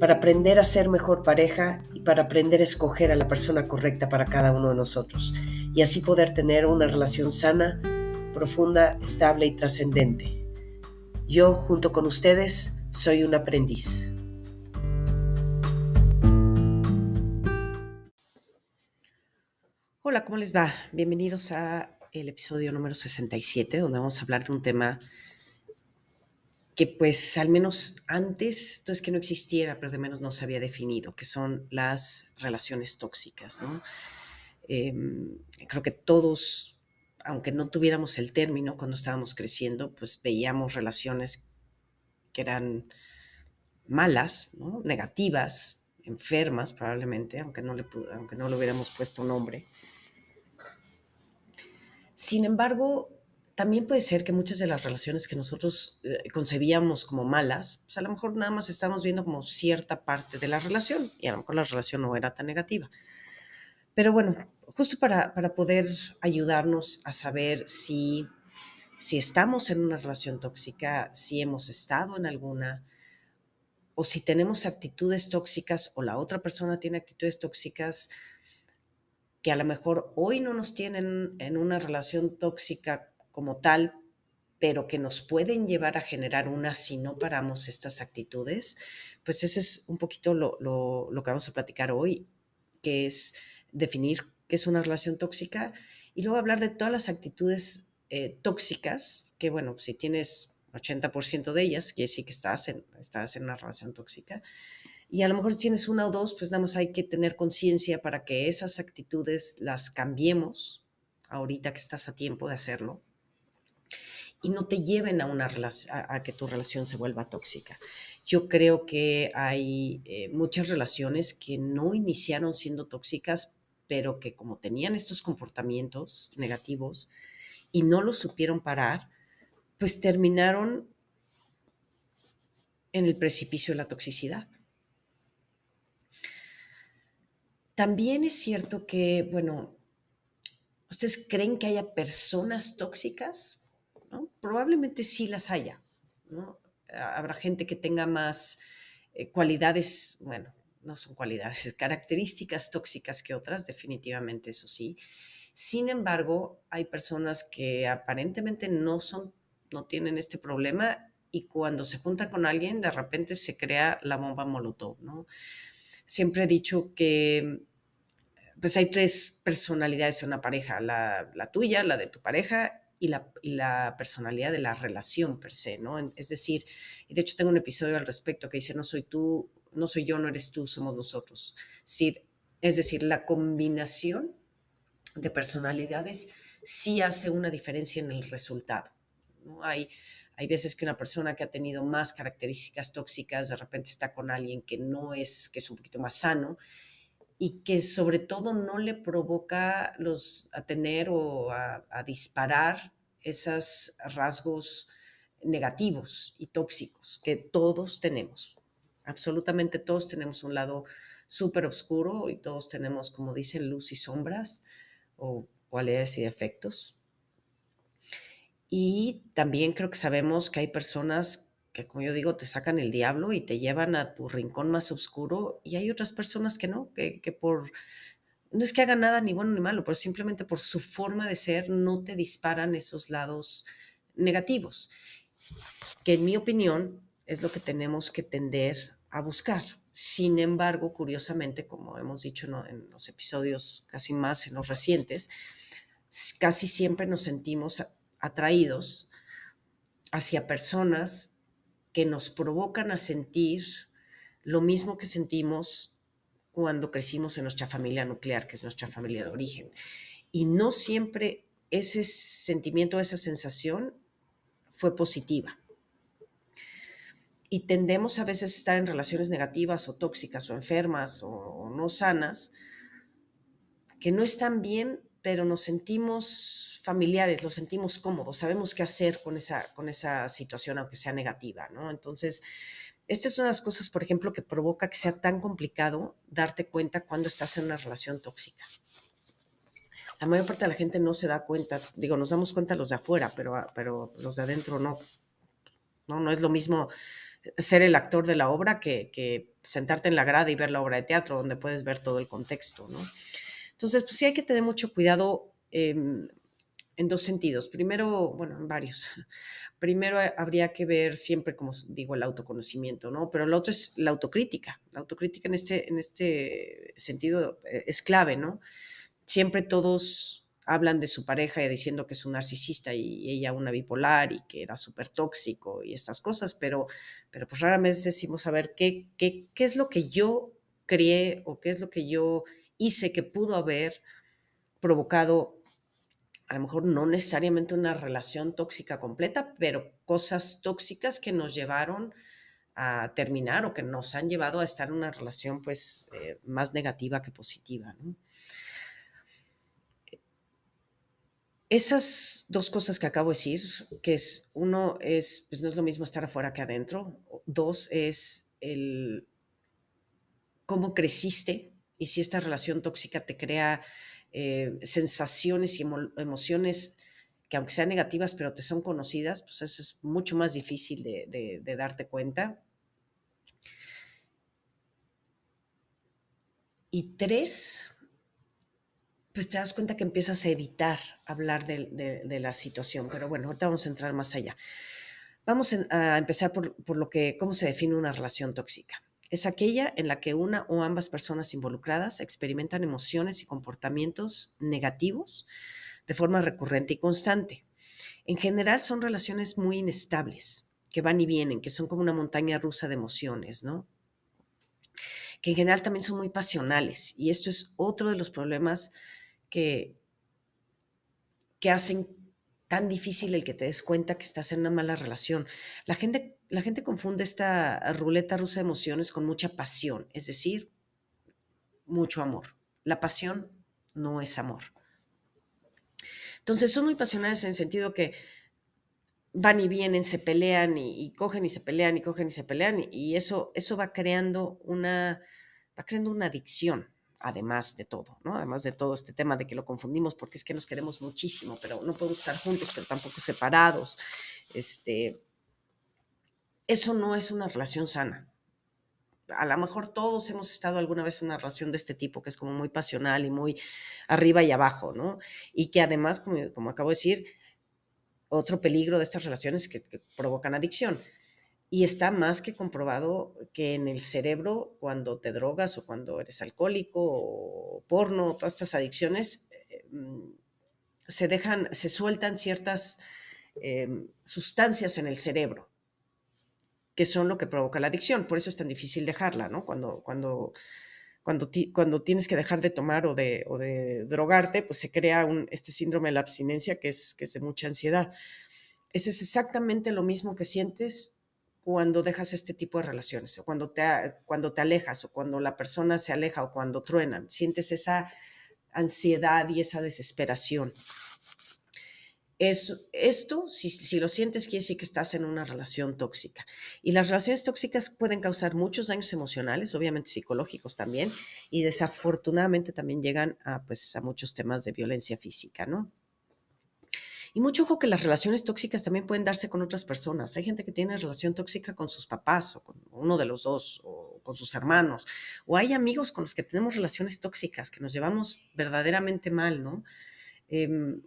para aprender a ser mejor pareja y para aprender a escoger a la persona correcta para cada uno de nosotros y así poder tener una relación sana, profunda, estable y trascendente. Yo, junto con ustedes, soy un aprendiz. Hola, ¿cómo les va? Bienvenidos a el episodio número 67, donde vamos a hablar de un tema que pues al menos antes, no es que no existiera, pero de menos no se había definido, que son las relaciones tóxicas. Em, creo que todos, aunque no tuviéramos el término cuando estábamos creciendo, pues veíamos relaciones que eran malas, negativas, enfermas probablemente, aunque no, le, aunque no le hubiéramos puesto nombre. Sin embargo, también puede ser que muchas de las relaciones que nosotros eh, concebíamos como malas, pues a lo mejor nada más estamos viendo como cierta parte de la relación y a lo mejor la relación no era tan negativa. Pero bueno, justo para, para poder ayudarnos a saber si, si estamos en una relación tóxica, si hemos estado en alguna, o si tenemos actitudes tóxicas o la otra persona tiene actitudes tóxicas que a lo mejor hoy no nos tienen en una relación tóxica como tal, pero que nos pueden llevar a generar una si no paramos estas actitudes, pues ese es un poquito lo, que vamos a platicar hoy, que es definir qué es una relación tóxica y luego hablar de todas las actitudes eh, tóxicas, que bueno, si tienes 80% de ellas, quiere decir que estás en, estás en una relación tóxica. Y a lo mejor si tienes una o dos, pues nada más hay que tener conciencia para que esas actitudes las cambiemos ahorita que estás a tiempo de hacerlo y no te lleven a, una a, que tu relación se vuelva tóxica. Yo creo que hay eh, muchas relaciones que no iniciaron siendo tóxicas, pero que como tenían estos comportamientos negativos y no los supieron parar, pues terminaron en el precipicio de la toxicidad. También es cierto que, bueno, ¿ustedes creen que haya personas tóxicas? Probablemente sí las haya, Habrá gente que tenga más eh, cualidades, bueno, no son cualidades, características tóxicas que otras, definitivamente eso sí. Sin embargo, hay personas que aparentemente no son, no tienen este problema y cuando se juntan con alguien, de repente se crea la bomba molotov, ¿no? Siempre he dicho que pues hay tres personalidades en una pareja, la, la tuya, la de tu pareja y la, personalidad de la relación per se, ¿no? Es decir, y de hecho tengo un episodio al respecto que dice, no soy tú, no soy yo, no eres tú, somos nosotros. Es decir, la combinación de personalidades sí hace una diferencia en el resultado. ¿no? Hay, hay veces que una persona que ha tenido más características tóxicas de repente está con alguien que no es, que es un poquito más sano y que sobre todo no le provoca los, a tener o a, disparar esos rasgos negativos y tóxicos que todos tenemos. Absolutamente todos tenemos un lado súper oscuro y todos tenemos, como dicen, luz y sombras o cualidades y defectos. Y también creo que sabemos que hay personas que como yo digo, te sacan el diablo y te llevan a tu rincón más oscuro y hay otras personas que no, que, que por, no es que hagan nada ni bueno ni malo, pero simplemente por su forma de ser no te disparan esos lados negativos, que en mi opinión es lo que tenemos que tender a buscar. Sin embargo, curiosamente, como hemos dicho en los episodios casi más en los recientes, casi siempre nos sentimos atraídos hacia personas que nos provocan a sentir lo mismo que sentimos cuando crecimos en nuestra familia nuclear, que es nuestra familia de origen. Y no siempre ese sentimiento, esa sensación fue positiva. Y tendemos a veces a estar en relaciones negativas o tóxicas o enfermas o, no sanas que no están bien, pero nos sentimos familiares, los sentimos cómodos, sabemos qué hacer con esa, con esa situación, aunque sea negativa, ¿no? Entonces, esta es una de las cosas, por ejemplo, que provoca que sea tan complicado darte cuenta cuando estás en una relación tóxica. La mayor parte de la gente no se da cuenta, digo, nos damos cuenta los de afuera, pero, pero los de adentro no. No, no es lo mismo ser el actor de la obra que, que sentarte en la grada y ver la obra de teatro, donde puedes ver todo el contexto, ¿no? Entonces, pues sí hay que tener mucho cuidado em, en dos sentidos. Primero, bueno, en varios. Primero habría que ver siempre, como digo, el autoconocimiento, ¿no? Pero el otro es la autocrítica. La autocrítica en este, en este sentido eh, es clave, ¿no? Siempre todos hablan de su pareja y diciendo que es un narcisista y ella una bipolar y que era súper tóxico y estas cosas, pero, pero pues raramente decimos a ver qué, qué, qué es lo que yo creé o qué es lo que yo hice que pudo haber provocado a lo mejor no necesariamente una relación tóxica completa, pero cosas tóxicas que nos llevaron a terminar o que nos han llevado a estar en una relación pues eh, más negativa que positiva. Esas dos cosas que acabo de decir, que es uno es, pues no es lo mismo estar afuera que adentro, dos es el cómo creciste y si esta relación tóxica te crea eh, sensaciones y emociones que aunque sean negativas, pero te son conocidas, pues eso es mucho más difícil de, darte cuenta. Y tres, pues te das cuenta que empiezas a evitar hablar de, la situación. Pero bueno, ahorita vamos a entrar más allá. Vamos a empezar por, por, lo que, cómo se define una relación tóxica es aquella en la que una o ambas personas involucradas experimentan emociones y comportamientos negativos de forma recurrente y constante. En general son relaciones muy inestables, que van y vienen, que son como una montaña rusa de emociones, ¿no? Que en general también son muy pasionales. Y esto es otro de los problemas que, que hacen tan difícil el que te des cuenta que estás en una mala relación. La gente, la gente confunde esta ruleta rusa de emociones con mucha pasión, es decir, mucho amor. La pasión no es amor. Entonces son muy pasionales en el sentido que van y vienen, se pelean y, cogen y se pelean y cogen y se pelean y, eso, eso va creando una, va creando una adicción además de todo, ¿no? Además de todo este tema de que lo confundimos porque es que nos queremos muchísimo, pero no podemos estar juntos, pero tampoco separados. Este, eso no es una relación sana. A lo mejor todos hemos estado alguna vez en una relación de este tipo, que es como muy pasional y muy arriba y abajo, ¿no? Y que además, como, acabo de decir, otro peligro de estas relaciones que, que provocan adicción. Y está más que comprobado que en el cerebro, cuando te drogas o cuando eres alcohólico o porno, todas estas adicciones, eh, mm, se dejan, se sueltan ciertas em, sustancias en el cerebro que son lo que provoca la adicción. Por eso es tan difícil dejarla, ¿no? Cuando, cuando, cuando, cuando tienes que dejar de tomar o de, o de drogarte, pues se crea un, este síndrome de la abstinencia que es, que es de mucha ansiedad. Ese es exactamente lo mismo que sientes cuando dejas este tipo de relaciones, o cuando te, cuando te alejas, o cuando la persona se aleja, o cuando truenan, sientes esa ansiedad y esa desesperación. Es, esto, si, lo sientes, quiere decir que estás en una relación tóxica. Y las relaciones tóxicas pueden causar muchos daños emocionales, obviamente psicológicos también, y desafortunadamente también llegan a, pues, a muchos temas de violencia física, ¿no? Y mucho ojo que las relaciones tóxicas también pueden darse con otras personas. Hay gente que tiene relación tóxica con sus papás o con uno de los dos o con sus hermanos. O hay amigos con los que tenemos relaciones tóxicas que nos llevamos verdaderamente mal, ¿no? Em,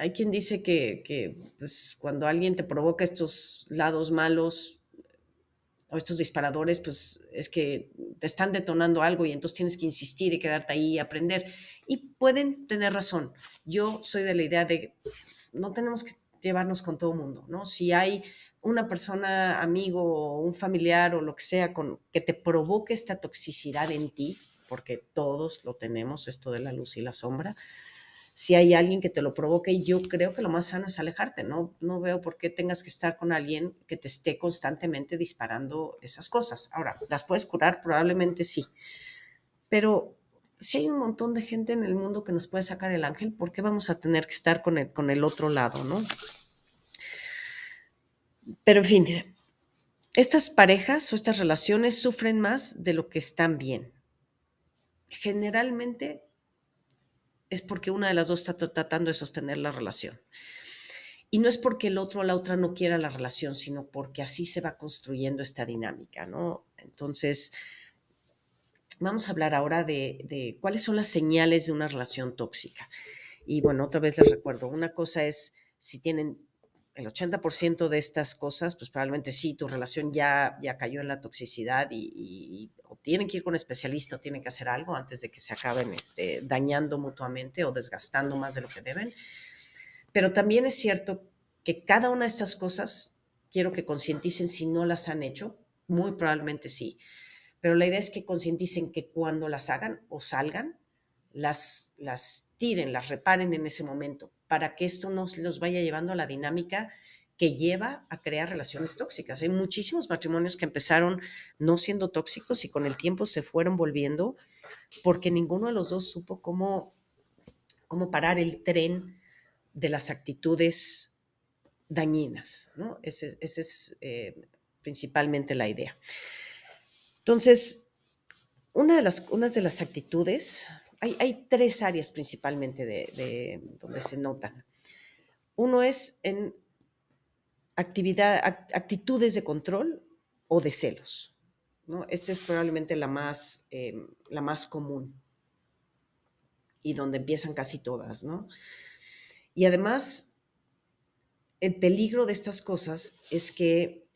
hay quien dice que, que pues, cuando alguien te provoca estos lados malos, o estos disparadores, pues es que te están detonando algo y entonces tienes que insistir y quedarte ahí y aprender. Y pueden tener razón. Yo soy de la idea de no tenemos que llevarnos con todo mundo, ¿no? Si hay una persona, amigo o un familiar o lo que sea con, que te provoque esta toxicidad en ti, porque todos lo tenemos, esto de la luz y la sombra, si hay alguien que te lo provoque, yo creo que lo más sano es alejarte, ¿no? No veo por qué tengas que estar con alguien que te esté constantemente disparando esas cosas. Ahora, ¿las puedes curar? Probablemente sí, pero si hay un montón de gente en el mundo que nos puede sacar el ángel, ¿por qué vamos a tener que estar con el, con el otro lado, no? Pero en fin, estas parejas o estas relaciones sufren más de lo que están bien. Generalmente es porque una de las dos está tratando de sostener la relación. Y no es porque el otro o la otra no quiera la relación, sino porque así se va construyendo esta dinámica, ¿no? Entonces, vamos a hablar ahora de, cuáles son las señales de una relación tóxica. Y bueno, otra vez les recuerdo, una cosa es si tienen el 80% de estas cosas, pues probablemente sí, tu relación ya, ya cayó en la toxicidad y, tienen que ir con un especialista o tienen que hacer algo antes de que se acaben este, dañando mutuamente o desgastando más de lo que deben. Pero también es cierto que cada una de estas cosas, quiero que concienticen si no las han hecho, muy probablemente sí. Pero la idea es que concienticen que cuando las hagan o salgan, las, las tiren, las reparen en ese momento, para que esto no los vaya llevando a la dinámica que lleva a crear relaciones tóxicas. Hay muchísimos matrimonios que empezaron no siendo tóxicos y con el tiempo se fueron volviendo porque ninguno de los dos supo cómo, cómo parar el tren de las actitudes dañinas. ¿no? Esa es eh, principalmente la idea. Entonces, una de las, unas de las actitudes, hay, hay tres áreas principalmente de, donde se notan. Uno es en actividad, actitudes de control o de celos. ¿no? Esta es probablemente la más, em, la más común y donde empiezan casi todas. ¿no? Y además, el peligro de estas cosas es que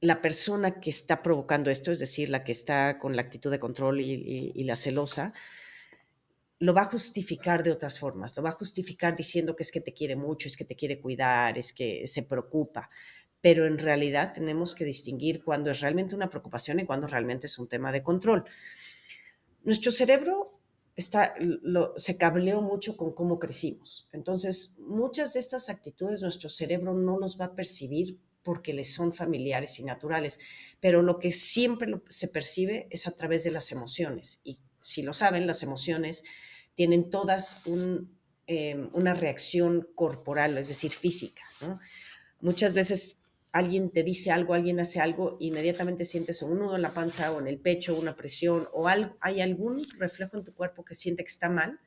la persona que está provocando esto, es decir, la que está con la actitud de control y, la celosa, lo va a justificar de otras formas, lo va a justificar diciendo que es que te quiere mucho, es que te quiere cuidar, es que se preocupa, pero en realidad tenemos que distinguir cuándo es realmente una preocupación y cuándo realmente es un tema de control. Nuestro cerebro está, se cableó mucho con cómo crecimos, entonces muchas de estas actitudes nuestro cerebro no los va a percibir porque les son familiares y naturales, pero lo que siempre se percibe es a través de las emociones. Y si lo saben, las emociones tienen todas em, una reacción corporal, es decir, física. Muchas veces alguien te dice algo, alguien hace algo, inmediatamente sientes un nudo en la panza o en el pecho, una presión, o hay algún reflejo en tu cuerpo que siente que está mal,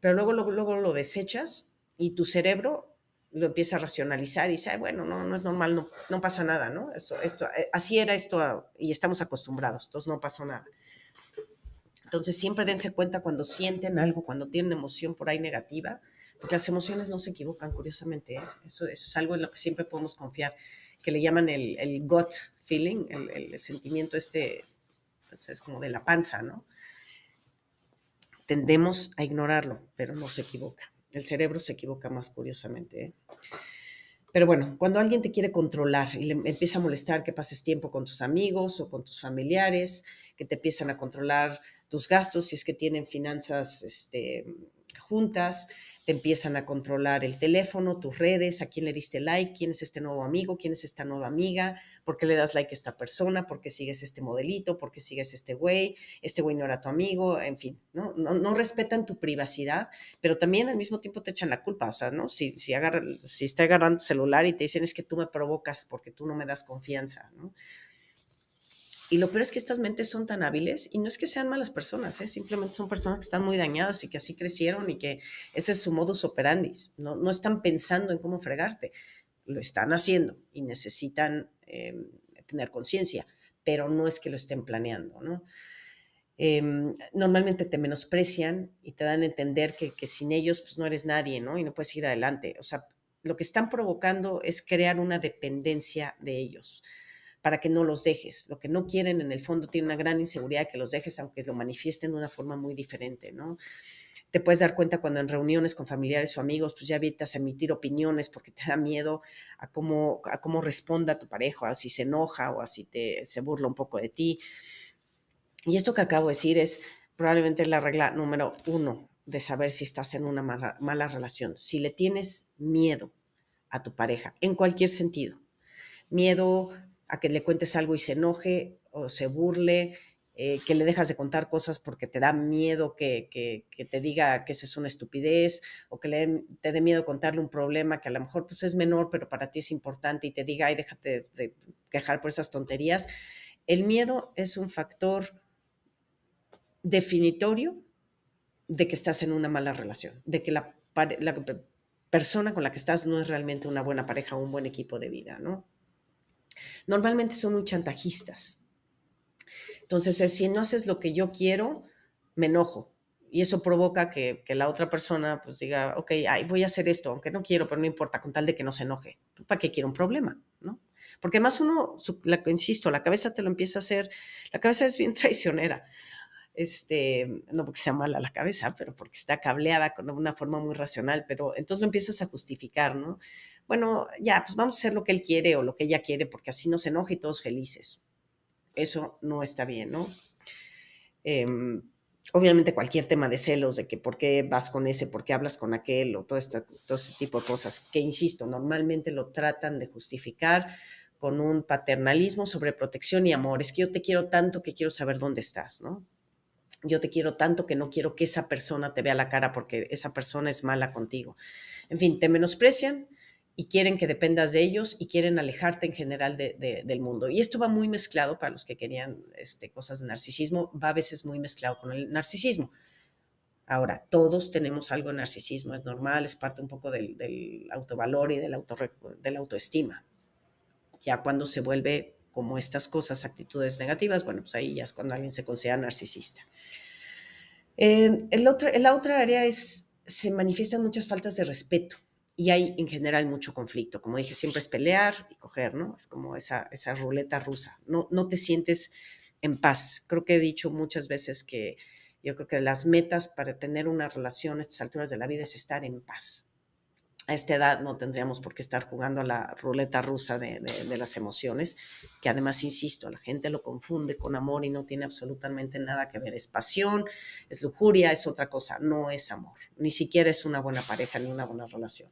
pero luego, luego, luego lo desechas y tu cerebro lo empieza a racionalizar y dice, bueno, no, no es normal, no, no pasa nada, ¿no? Eso, esto, eh, así era esto y estamos acostumbrados, entonces no pasó nada. Entonces siempre dense cuenta cuando sienten algo, cuando tienen emoción por ahí negativa, porque las emociones no se equivocan, curiosamente. ¿eh? Eso, eso es algo en lo que siempre podemos confiar, que le llaman el, el gut feeling, el, el sentimiento este, pues es como de la panza, ¿no? Tendemos a ignorarlo, pero no se equivoca. El cerebro se equivoca más curiosamente. ¿eh? Pero bueno, cuando alguien te quiere controlar y le empieza a molestar que pases tiempo con tus amigos o con tus familiares, que te empiezan a controlar tus gastos si es que tienen finanzas este, juntas, te empiezan a controlar el teléfono, tus redes, a quién le diste like, quién es este nuevo amigo, quién es esta nueva amiga, por qué le das like a esta persona, por qué sigues este modelito, por qué sigues este güey, este güey no era tu amigo, en fin, ¿no? No, respetan tu privacidad, pero también al mismo tiempo te echan la culpa, o sea, ¿no? Si, si, agarra, si está agarrando tu celular y te dicen es que tú me provocas porque tú no me das confianza, ¿no? Y lo peor es que estas mentes son tan hábiles y no es que sean malas personas, ¿eh? simplemente son personas que están muy dañadas y que así crecieron y que ese es su modus operandi. No, no están pensando en cómo fregarte, lo están haciendo y necesitan em, tener conciencia, pero no es que lo estén planeando. ¿no? Em, normalmente te menosprecian y te dan a entender que, que sin ellos pues no eres nadie ¿no? y no puedes ir adelante. O sea, lo que están provocando es crear una dependencia de ellos para que no los dejes. Lo que no quieren en el fondo tiene una gran inseguridad que los dejes, aunque lo manifiesten de una forma muy diferente, ¿no? Te puedes dar cuenta cuando en reuniones con familiares o amigos, pues ya evitas emitir opiniones porque te da miedo a cómo, a cómo responda tu pareja, a si se enoja o a si te, se burla un poco de ti. Y esto que acabo de decir es probablemente la regla número uno de saber si estás en una mala, mala relación. Si le tienes miedo a tu pareja, en cualquier sentido, miedo a que le cuentes algo y se enoje o se burle, eh, que le dejas de contar cosas porque te da miedo que, te diga que esa es una estupidez o que le, te dé miedo contarle un problema que a lo mejor pues, es menor, pero para ti es importante y te diga, ay, déjate de quejar por esas tonterías. El miedo es un factor definitorio de que estás en una mala relación, de que la, la persona con la que estás no es realmente una buena pareja o un buen equipo de vida, ¿no? Normalmente son muy chantajistas entonces, si no haces lo que yo quiero, me enojo. Y eso provoca que, la otra persona pues diga, ok, ay, voy a hacer esto, aunque no quiero, pero no importa, con tal de que no se enoje. ¿Para qué quiero un problema? ¿no? Porque más uno, la, insisto, la cabeza te lo empieza a hacer, la cabeza es bien traicionera. Este, no porque sea mala la cabeza, pero porque está cableada con una forma muy racional, pero entonces lo empiezas a justificar, ¿no? Bueno, ya, pues vamos a hacer lo que él quiere o lo que ella quiere, porque así no se enoja y todos felices eso no está bien, ¿no? Em, obviamente cualquier tema de celos, de que por qué vas con ese, por qué hablas con aquel, o todo, este, todo ese tipo de cosas, que insisto, normalmente lo tratan de justificar con un paternalismo sobre protección y amor. Es que yo te quiero tanto que quiero saber dónde estás, ¿no? Yo te quiero tanto que no quiero que esa persona te vea la cara porque esa persona es mala contigo. En fin, te menosprecian y quieren que dependas de ellos y quieren alejarte en general del mundo. Y esto va muy mezclado para los que querían este, cosas de narcisismo, va a veces muy mezclado con el narcisismo. Ahora, todos tenemos algo de narcisismo, es normal, es parte un poco del, autovalor y del auto, de la autoestima. Ya cuando se vuelve como estas cosas, actitudes negativas, bueno, pues ahí ya es cuando alguien se considera narcisista. el otro, la otra área es, se manifiestan muchas faltas de respeto y hay en general mucho conflicto. Como dije, siempre es pelear y coger, ¿no? Es como esa, esa ruleta rusa. No, no te sientes en paz. Creo que he dicho muchas veces que yo creo que las metas para tener una relación a estas alturas de la vida es estar en paz a esta edad no tendríamos por qué estar jugando a la ruleta rusa de, las emociones, que además, insisto, la gente lo confunde con amor y no tiene absolutamente nada que ver. Es pasión, es lujuria, es otra cosa, no es amor. Ni siquiera es una buena pareja ni una buena relación.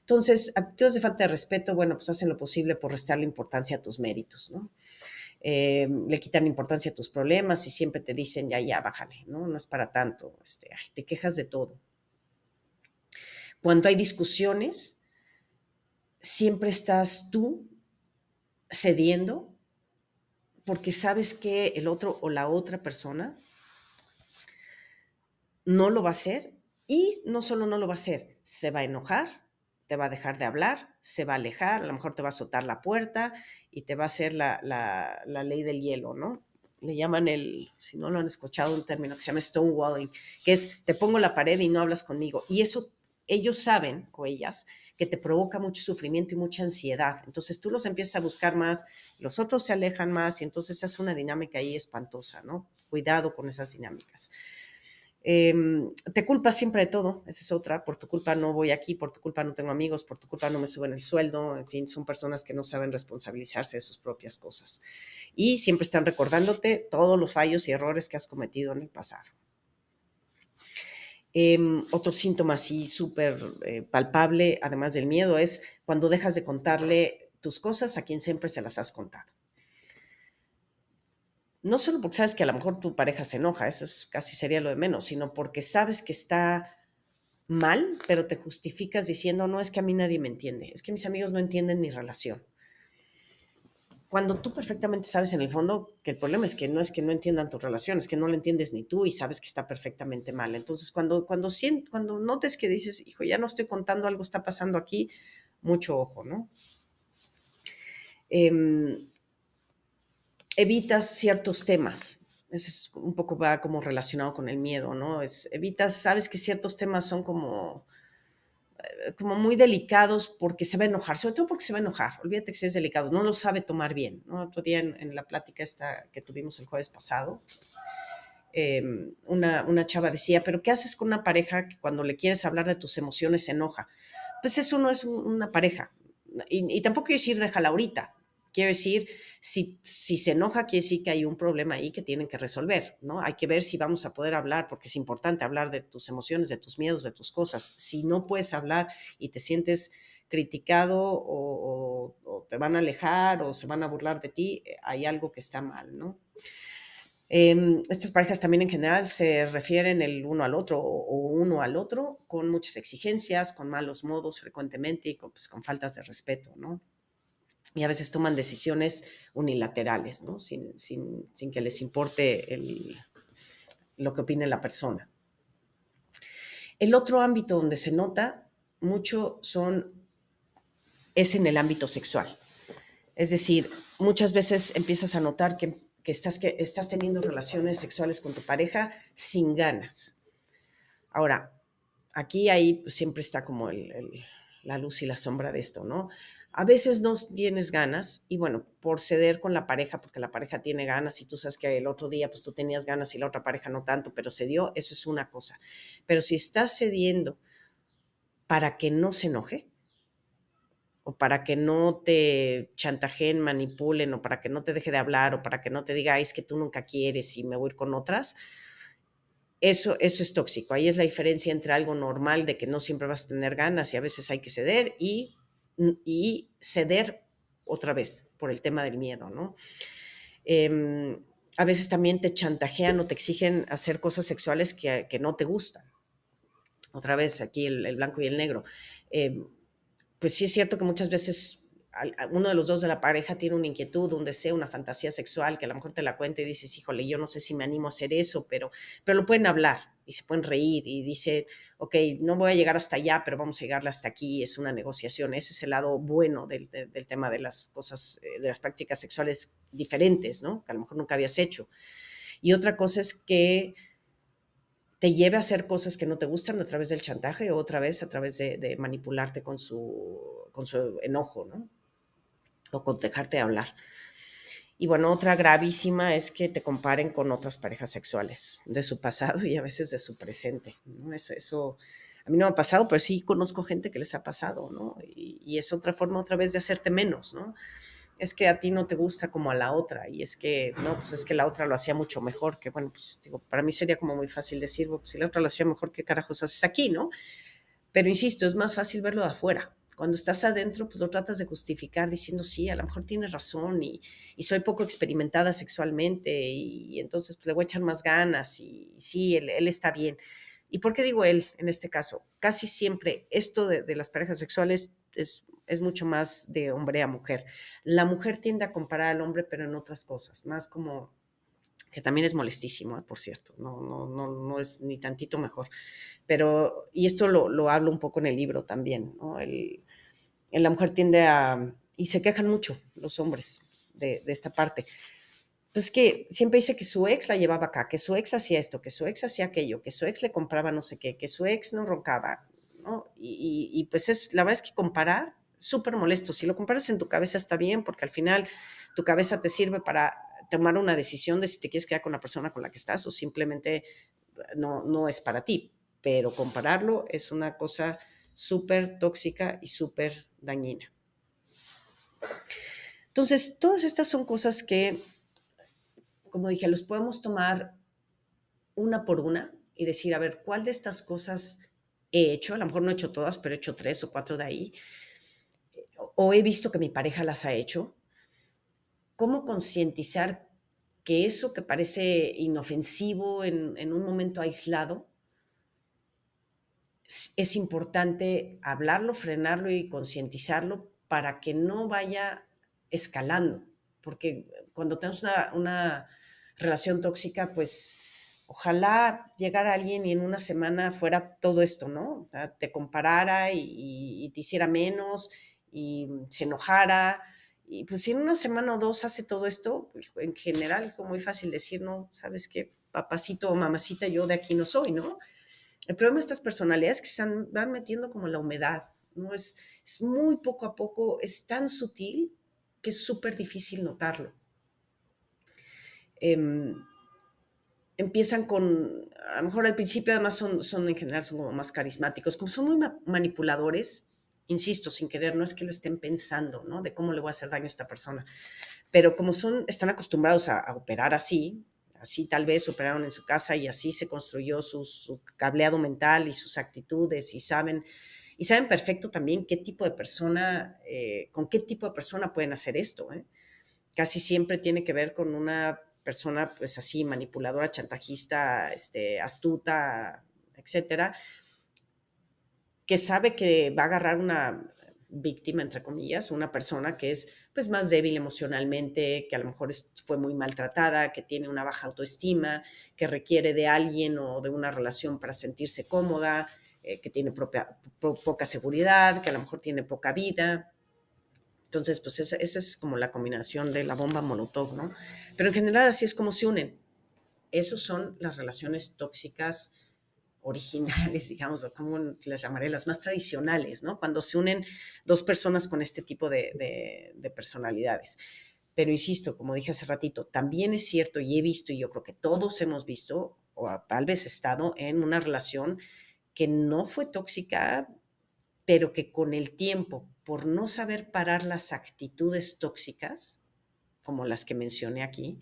Entonces, actitudes de falta de respeto, bueno, pues hacen lo posible por restarle importancia a tus méritos, ¿no? Eh, le quitan importancia a tus problemas y siempre te dicen, ya, ya, bájale, ¿no? No es para tanto, este, te quejas de todo cuando hay discusiones, siempre estás tú cediendo porque sabes que el otro o la otra persona no lo va a hacer y no solo no lo va a hacer, se va a enojar, te va a dejar de hablar, se va a alejar, a lo mejor te va a azotar la puerta y te va a hacer la, la ley del hielo, ¿no? Le llaman el, si no lo han escuchado, un término que se llama stonewalling, que es te pongo la pared y no hablas conmigo. Y eso ellos saben, o ellas, que te provoca mucho sufrimiento y mucha ansiedad. Entonces tú los empiezas a buscar más, los otros se alejan más y entonces es una dinámica ahí espantosa, ¿no? Cuidado con esas dinámicas. Em, te culpas siempre de todo, esa es otra, por tu culpa no voy aquí, por tu culpa no tengo amigos, por tu culpa no me suben el sueldo, en fin, son personas que no saben responsabilizarse de sus propias cosas. Y siempre están recordándote todos los fallos y errores que has cometido en el pasado. Em, otro síntoma así súper eh, palpable, además del miedo, es cuando dejas de contarle tus cosas a quien siempre se las has contado. No solo porque sabes que a lo mejor tu pareja se enoja, eso casi sería lo de menos, sino porque sabes que está mal, pero te justificas diciendo, no es que a mí nadie me entiende, es que mis amigos no entienden mi relación cuando tú perfectamente sabes en el fondo que el problema es que no es que no entiendan tu relación, es que no lo entiendes ni tú y sabes que está perfectamente mal. Entonces, cuando, cuando, cuando notes que dices, hijo, ya no estoy contando, algo está pasando aquí, mucho ojo, ¿no? Em, evitas ciertos temas. Eso es un poco va como relacionado con el miedo, ¿no? Es, evitas, sabes que ciertos temas son como como muy delicados porque se va a enojar, sobre todo porque se va a enojar. Olvídate que si es delicado, no lo sabe tomar bien. Otro día en, la plática esta que tuvimos el jueves pasado, em, una, una, chava decía, pero ¿qué haces con una pareja que cuando le quieres hablar de tus emociones se enoja? Pues eso no es una pareja. Y, y tampoco quiero decir déjala ahorita, Quiero decir, si, si se enoja, quiere decir que hay un problema ahí que tienen que resolver, ¿no? Hay que ver si vamos a poder hablar, porque es importante hablar de tus emociones, de tus miedos, de tus cosas. Si no puedes hablar y te sientes criticado o, te van a alejar o se van a burlar de ti, eh, hay algo que está mal, ¿no? Em, estas parejas también en general se refieren el uno al otro o uno al otro con muchas exigencias, con malos modos frecuentemente y con, pues, con faltas de respeto, ¿no? Y a veces toman decisiones unilaterales, ¿no? Sin, sin, sin que les importe lo que opine la persona. El otro ámbito donde se nota mucho son, es en el ámbito sexual. Es decir, muchas veces empiezas a notar que, que, estás, que estás teniendo relaciones sexuales con tu pareja sin ganas. Ahora, aquí ahí pues, siempre está como el, la luz y la sombra de esto, ¿no? A veces no tienes ganas y bueno, por ceder con la pareja, porque la pareja tiene ganas y tú sabes que el otro día pues tú tenías ganas y la otra pareja no tanto, pero cedió, eso es una cosa. Pero si estás cediendo para que no se enoje o para que no te chantajeen, manipulen o para que no te deje de hablar o para que no te diga, es que tú nunca quieres y me voy ir con otras, eso, eso es tóxico. Ahí es la diferencia entre algo normal de que no siempre vas a tener ganas y a veces hay que ceder y y ceder otra vez por el tema del miedo, ¿no? Eh, a veces también te chantajean o te exigen hacer cosas sexuales que, que no te gustan. Otra vez aquí el, blanco y el negro. Eh, pues sí es cierto que muchas veces uno de los dos de la pareja tiene una inquietud, un deseo, una fantasía sexual que a lo mejor te la cuenta y dices, híjole, yo no sé si me animo a hacer eso, pero, pero lo pueden hablar y se pueden reír y dice, ok, no voy a llegar hasta allá, pero vamos a llegar hasta aquí, es una negociación. Ese es el lado bueno del, del tema de las cosas, eh, de las prácticas sexuales diferentes, ¿no? Que a lo mejor nunca habías hecho. Y otra cosa es que te lleve a hacer cosas que no te gustan a través del chantaje o otra vez a través de, de manipularte con su, con su enojo, ¿no? O con dejarte hablar. Y bueno, otra gravísima es que te comparen con otras parejas sexuales de su pasado y a veces de su presente. ¿no? Eso, eso a mí no me ha pasado, pero sí conozco gente que les ha pasado, ¿no? Y, y, es otra forma otra vez de hacerte menos, ¿no? Es que a ti no te gusta como a la otra y es que, no, pues es que la otra lo hacía mucho mejor, que bueno, pues digo, para mí sería como muy fácil decir, pues si la otra lo hacía mejor, ¿qué carajos haces aquí, no? Pero insisto, es más fácil verlo de afuera, cuando estás adentro, pues lo tratas de justificar diciendo, sí, a lo mejor tienes razón y, y soy poco experimentada sexualmente y, entonces pues, le voy a echar más ganas y, y sí, él, él, está bien. ¿Y por qué digo él en este caso? Casi siempre esto de, de las parejas sexuales es, es, mucho más de hombre a mujer. La mujer tiende a comparar al hombre, pero en otras cosas, más como que también es molestísimo, ¿eh? por cierto, no, no, no, no es ni tantito mejor. Pero, y esto lo, lo hablo un poco en el libro también, ¿no? El, la mujer tiende a, y se quejan mucho los hombres de, de esta parte, pues que siempre dice que su ex la llevaba acá, que su ex hacía esto, que su ex hacía aquello, que su ex le compraba no sé qué, que su ex no roncaba, ¿no? Y, y, y pues es, la verdad es que comparar, súper molesto. Si lo comparas en tu cabeza está bien, porque al final tu cabeza te sirve para tomar una decisión de si te quieres quedar con la persona con la que estás o simplemente no, no es para ti. Pero compararlo es una cosa súper tóxica y súper dañina. Entonces, todas estas son cosas que, como dije, los podemos tomar una por una y decir, a ver, ¿cuál de estas cosas he hecho? A lo mejor no he hecho todas, pero he hecho tres o cuatro de ahí. O he visto que mi pareja las ha hecho. ¿Cómo concientizar que eso que parece inofensivo en, un momento aislado es importante hablarlo, frenarlo y concientizarlo para que no vaya escalando, porque cuando tenemos una, una, relación tóxica, pues ojalá llegara alguien y en una semana fuera todo esto, ¿no? O sea, te comparara y, te hiciera menos y se enojara. Y pues si en una semana o dos hace todo esto, pues, en general es como muy fácil decir, no, sabes qué, papacito o mamacita, yo de aquí no soy, ¿no? El problema de estas personalidades es que se van metiendo como la humedad, ¿no? Es, es muy poco a poco, es tan sutil que es súper difícil notarlo. Eh, empiezan con, a lo mejor al principio además son, son en general son más carismáticos, como son muy ma manipuladores, insisto, sin querer, no es que lo estén pensando, ¿no? De cómo le voy a hacer daño a esta persona, pero como son, están acostumbrados a, operar así, así tal vez operaron en su casa y así se construyó su, su, cableado mental y sus actitudes y saben, y saben perfecto también qué tipo de persona, eh, con qué tipo de persona pueden hacer esto. ¿eh? Casi siempre tiene que ver con una persona pues así, manipuladora, chantajista, este, astuta, etcétera, que sabe que va a agarrar una víctima, entre comillas, una persona que es pues más débil emocionalmente, que a lo mejor fue muy maltratada, que tiene una baja autoestima, que requiere de alguien o de una relación para sentirse cómoda, eh, que tiene poca seguridad, que a lo mejor tiene poca vida. Entonces, pues esa, esa, es como la combinación de la bomba Molotov, ¿no? Pero en general así es como se unen. Esos son las relaciones tóxicas originales, digamos, o como les llamaré, las más tradicionales, ¿no? Cuando se unen dos personas con este tipo de, de, personalidades. Pero insisto, como dije hace ratito, también es cierto y he visto, y yo creo que todos hemos visto, o tal vez estado en una relación que no fue tóxica, pero que con el tiempo, por no saber parar las actitudes tóxicas, como las que mencioné aquí,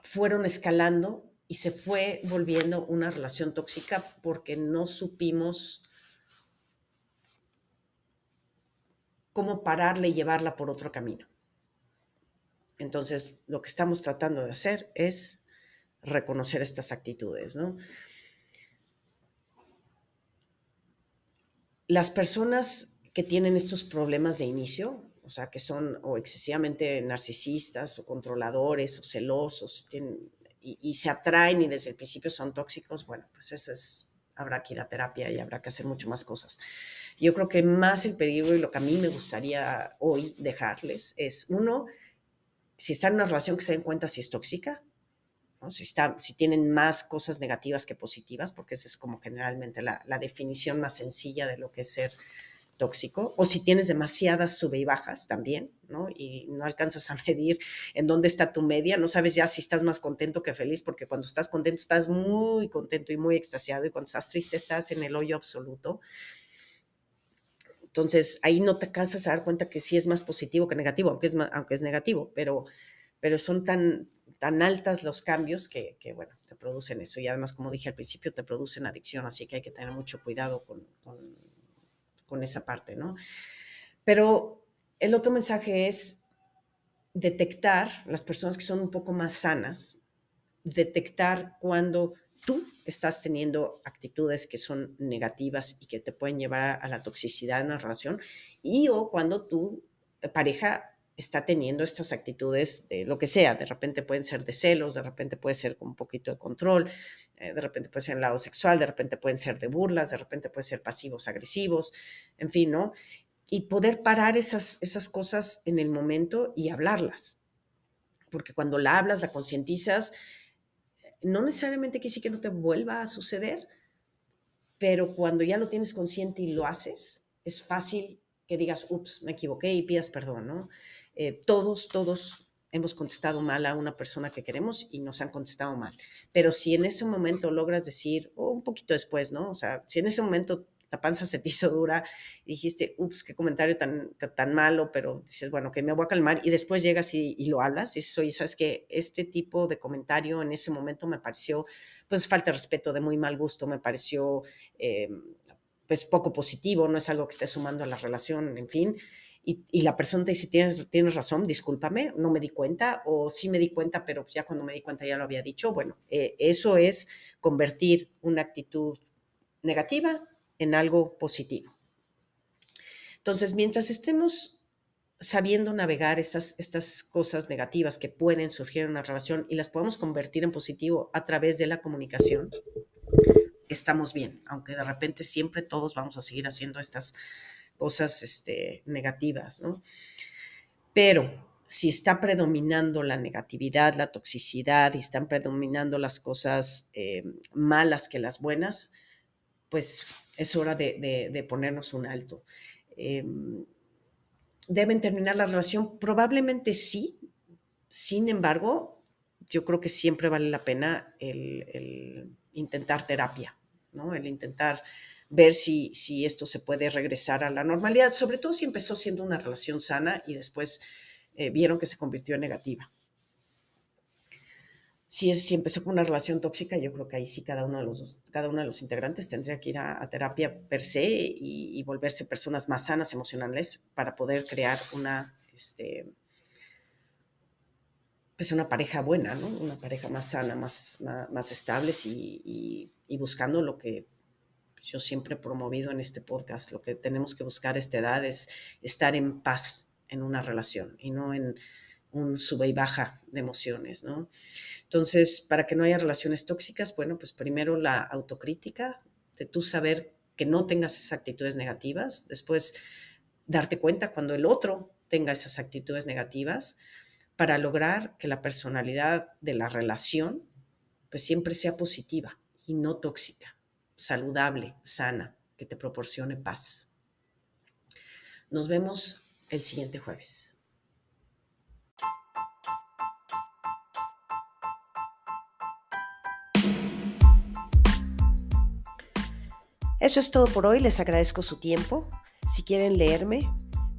fueron escalando y se fue volviendo una relación tóxica porque no supimos cómo pararle y llevarla por otro camino. Entonces, lo que estamos tratando de hacer es reconocer estas actitudes, ¿no? Las personas que tienen estos problemas de inicio, o sea, que son o excesivamente narcisistas o controladores o celosos, tienen, y, se atraen y desde el principio son tóxicos, bueno, pues eso es, habrá que ir a terapia y habrá que hacer mucho más cosas. Yo creo que más el peligro y lo que a mí me gustaría hoy dejarles es, uno, si están en una relación que se den cuenta si es tóxica, si, está, si tienen más cosas negativas que positivas, porque esa es como generalmente la, la definición más sencilla de lo que es ser tóxico, o si tienes demasiadas sube y bajas también, ¿no? Y no alcanzas a medir en dónde está tu media, no sabes ya si estás más contento que feliz, porque cuando estás contento estás muy contento y muy extasiado, y cuando estás triste estás en el hoyo absoluto. Entonces, ahí no te alcanzas a dar cuenta que sí es más positivo que negativo, aunque es, aunque es negativo, pero, pero son tan, tan altas los cambios que, que, bueno, te producen eso. Y además, como dije al principio, te producen adicción, así que hay que tener mucho cuidado con, con con esa parte, ¿no? Pero el otro mensaje es detectar las personas que son un poco más sanas, detectar cuando tú estás teniendo actitudes que son negativas y que te pueden llevar a la toxicidad en una relación y o cuando tu pareja está teniendo estas actitudes de lo que sea, de repente pueden ser de celos, de repente puede ser con un poquito de control, eh, de repente puede ser el lado sexual, de repente pueden ser de burlas, de repente pueden ser pasivos agresivos, en fin, ¿no? Y poder parar esas, esas cosas en el momento y hablarlas. Porque cuando la hablas, la concientizas, no necesariamente quiere decir que no te vuelva a suceder, pero cuando ya lo tienes consciente y lo haces, es fácil que digas, ups, me equivoqué y pidas perdón, ¿no? Eh, todos, todos hemos contestado mal a una persona que queremos y nos han contestado mal. Pero si en ese momento logras decir, o un poquito después, ¿no? O sea, si en ese momento la panza se te hizo dura y dijiste, ups, qué comentario tan, tan malo, pero dices, bueno, que me voy a calmar y después llegas y, lo hablas y oye, sabes que este tipo de comentario en ese momento me pareció, pues, falta de respeto, de muy mal gusto, me pareció, eh, pues, poco positivo, no es algo que esté sumando a la relación, en fin y, la persona te dice, tienes, tienes razón, discúlpame, no me di cuenta, o sí me di cuenta, pero ya cuando me di cuenta ya lo había dicho. Bueno, eh, eso es convertir una actitud negativa en algo positivo. Entonces, mientras estemos sabiendo navegar estas, estas cosas negativas que pueden surgir en una relación y las podemos convertir en positivo a través de la comunicación, estamos bien, aunque de repente siempre todos vamos a seguir haciendo estas cosas este, negativas, ¿no? Pero si está predominando la negatividad, la toxicidad y están predominando las cosas eh, malas que las buenas, pues es hora de, ponernos un alto. Em, ¿Deben terminar la relación? Probablemente sí. Sin embargo, yo creo que siempre vale la pena el intentar terapia, ¿no? El intentar ver si, si esto se puede regresar a la normalidad, sobre todo si empezó siendo una relación sana y después eh, vieron que se convirtió en negativa. Si, es, si empezó con una relación tóxica, yo creo que ahí sí cada uno de los, cada uno de los integrantes tendría que ir a, terapia per se y, volverse personas más sanas emocionales para poder crear una, este, pues una pareja buena, ¿no? Una pareja más sana, más, más, estable y, buscando lo que yo siempre he promovido en este podcast. Lo que tenemos que buscar esta edad es estar en paz en una relación y no en un sube y baja de emociones, ¿no? Entonces, para que no haya relaciones tóxicas, bueno, pues primero la autocrítica, de tú saber que no tengas esas actitudes negativas, después darte cuenta cuando el otro tenga esas actitudes negativas, para lograr que la personalidad de la relación pues siempre sea positiva y no tóxica, saludable, sana, que te proporcione paz. Nos vemos el siguiente jueves. Eso es todo por hoy, les agradezco su tiempo. Si quieren leerme,